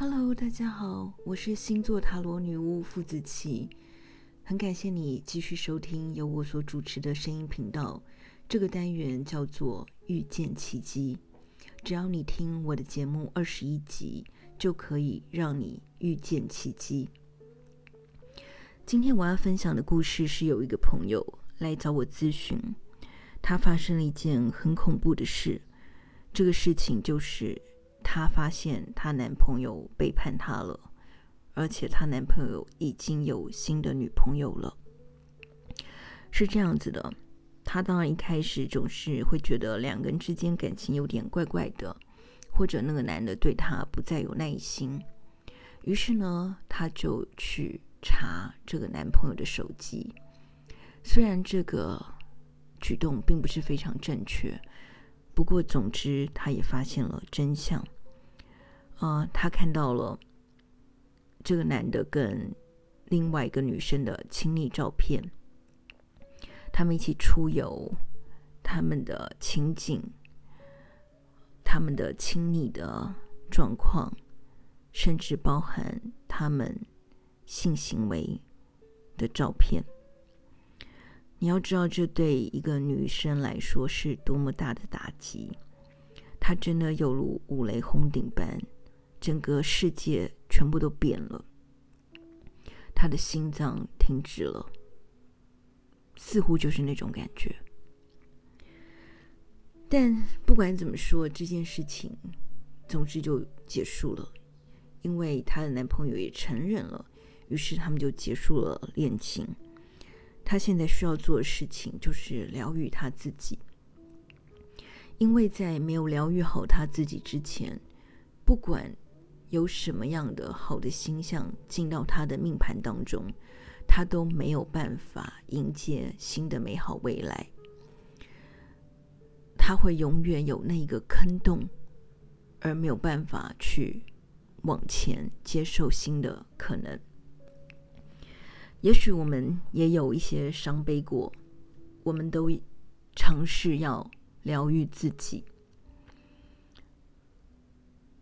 Hello，大家好，我是星座塔罗女巫傅子琪，很感谢你继续收听由我所主持的声音频道。这个单元叫做遇见奇迹，只要你听我的节目二十一集，就可以让你遇见奇迹。今天我要分享的故事是有一个朋友来找我咨询，他发生了一件很恐怖的事，这个事情就是。她发现她男朋友背叛她了，而且她男朋友已经有新的女朋友了。是这样子的，她当然一开始总是会觉得两个人之间感情有点怪怪的，或者那个男的对她不再有耐心。于是呢，她就去查这个男朋友的手机。虽然这个举动并不是非常正确，不过总之她也发现了真相。啊、他看到了这个男的跟另外一个女生的亲密照片，他们一起出游，他们的情景，他们的亲密的状况，甚至包含他们性行为的照片。你要知道，这对一个女生来说是多么大的打击，她真的犹如五雷轰顶般。整个世界全部都变了，他的心脏停止了，似乎就是那种感觉。但不管怎么说，这件事情总之就结束了，因为她的男朋友也承认了，于是他们就结束了恋情。她现在需要做的事情就是疗愈她自己，因为在没有疗愈好她自己之前，不管。有什么样的好的星象进到他的命盘当中，他都没有办法迎接新的美好未来。他会永远有那一个坑洞，而没有办法去往前接受新的可能。也许我们也有一些伤悲过，我们都尝试要疗愈自己。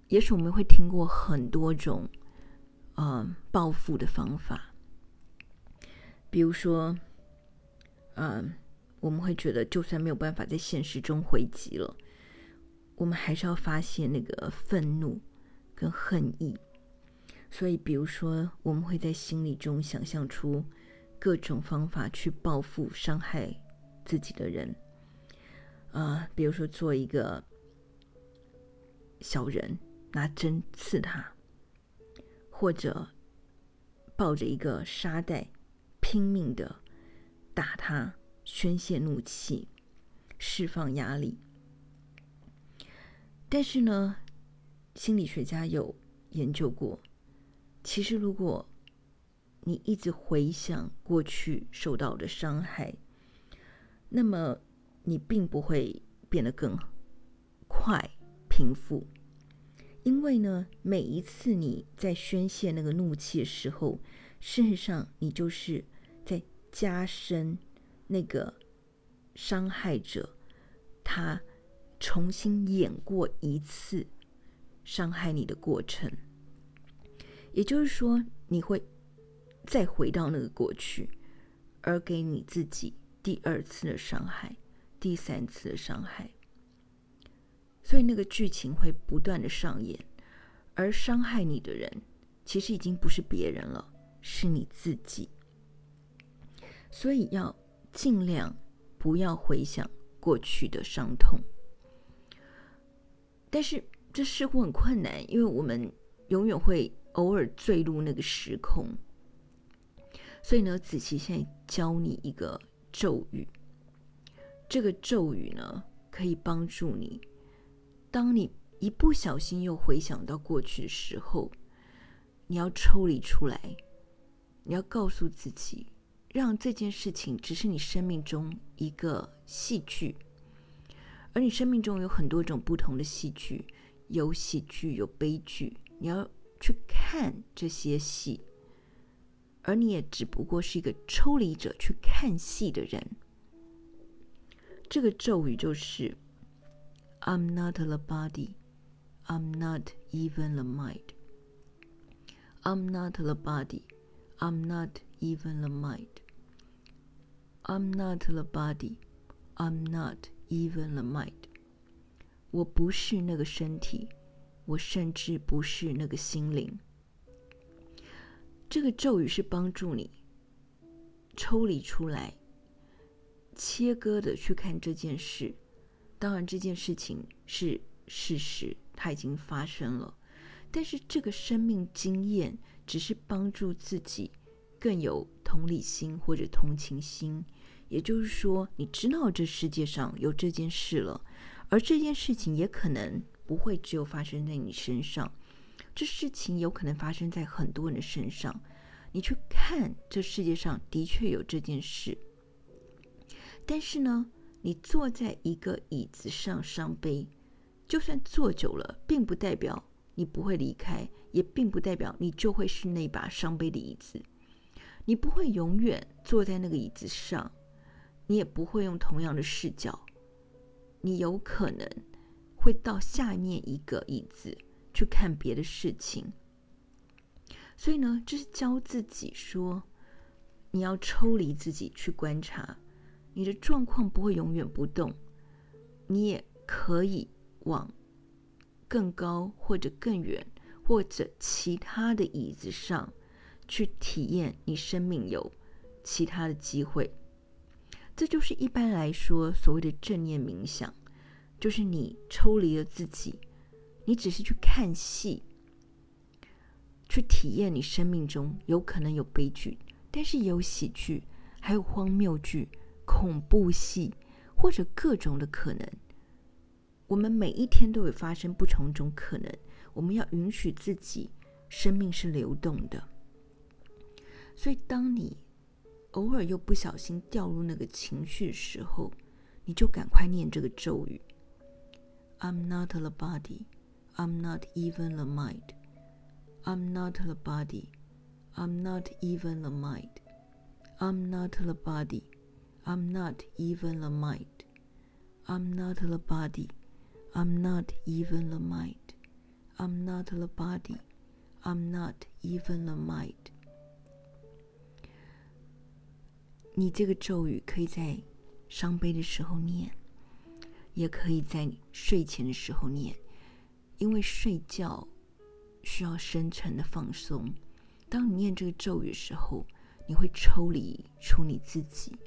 也许我们会听过很多种，呃，报复的方法。比如说，嗯、我们会觉得，就算没有办法在现实中回击了，我们还是要发泄那个愤怒跟恨意。所以，比如说，我们会在心里中想象出各种方法去报复伤害自己的人。啊、呃，比如说，做一个小人。拿针刺他，或者抱着一个沙袋，拼命的打他，宣泄怒气，释放压力。但是呢，心理学家有研究过，其实如果你一直回想过去受到的伤害，那么你并不会变得更快平复。因为呢，每一次你在宣泄那个怒气的时候，事实上你就是在加深那个伤害者他重新演过一次伤害你的过程。也就是说，你会再回到那个过去，而给你自己第二次的伤害，第三次的伤害。所以那个剧情会不断的上演，而伤害你的人其实已经不是别人了，是你自己。所以要尽量不要回想过去的伤痛。但是这似乎很困难，因为我们永远会偶尔坠入那个时空。所以呢，子琪现在教你一个咒语，这个咒语呢可以帮助你。当你一不小心又回想到过去的时候，你要抽离出来，你要告诉自己，让这件事情只是你生命中一个戏剧，而你生命中有很多种不同的戏剧，有喜剧，有悲剧，你要去看这些戏，而你也只不过是一个抽离者去看戏的人。这个咒语就是。I'm not the body, I'm not even the mind。 I'm not the body. I'm not even the mind. I'm not the body. I'm not even the mind. 我不是那个身体，我甚至不是那个心灵。这个咒语是帮助你抽离出来、切割的去看这件事。 当然，这件事情是事实，它已经发生了。但是，这个生命经验只是帮助自己更有同理心或者同情心。也就是说，你知道这世界上有这件事了，而这件事情也可能不会只有发生在你身上。这事情有可能发生在很多人的身上。你去看，这世界上的确有这件事。但是呢，你坐在一个椅子上伤悲，就算坐久了，并不代表你不会离开，也并不代表你就会是那把伤悲的椅子。你不会永远坐在那个椅子上，你也不会用同样的视角。你有可能会到下面一个椅子。去看别的事情，所以呢，这是教自己说，你要抽离自己去观察，你的状况不会永远不动，你也可以往更高或者更远或者其他的椅子上去体验你生命有其他的机会。这就是一般来说所谓的正念冥想，就是你抽离了自己。你只是去看戏，去体验你生命中有可能有悲剧，但是有喜剧，还有荒谬剧、恐怖戏，或者各种的可能。我们每一天都会发生不同种可能，我们要允许自己，生命是流动的。所以，当你偶尔又不小心掉入那个情绪时候，你就赶快念这个咒语：I'm not the body。I'm not even the mind. I'm not the body. I'm not even the mind. I'm not the body. I'm not even the mind. I'm not the body. I'm not even the mind. I'm not the body. I'm not even the mind. 你这个咒语可以在伤悲的时候念，也可以在睡前的时候念。因为睡觉需要深层的放松，当你念这个咒语的时候，你会抽离出你自己，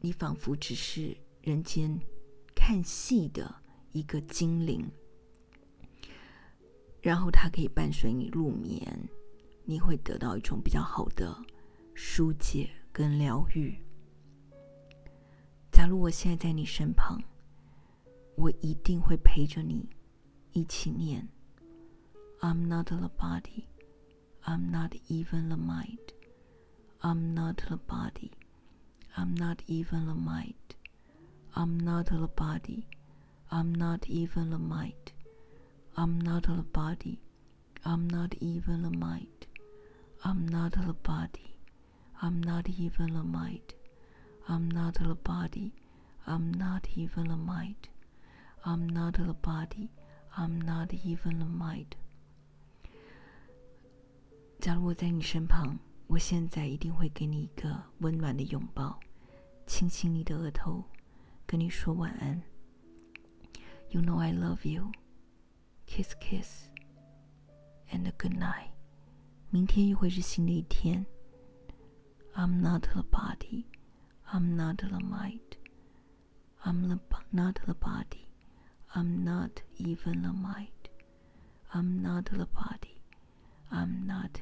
你仿佛只是人间看戏的一个精灵，然后它可以伴随你入眠，你会得到一种比较好的疏解跟疗愈。假如我现在在你身旁，我一定会陪着你。一起念：I'm not the body, I'm not even the mind. I'm not the body, I'm not even the mind. I'm not the body, I'm not even the mind. I'm not the body, I'm not even the mind. I'm not the body, I'm not even the mind. I'm not the body, I'm not even the mind. I'm not the body. I'm not even the mind。假如我在你身旁，我现在一定会给你一个温暖的拥抱， 亲亲你的额头，跟你说晚安。You know I love you. Kiss, kiss, and good night. 明天又会是新的一天。I'm not the body. I'm not the mind. I'm not the body. I'm not even the mind. I'm not the body. I'm not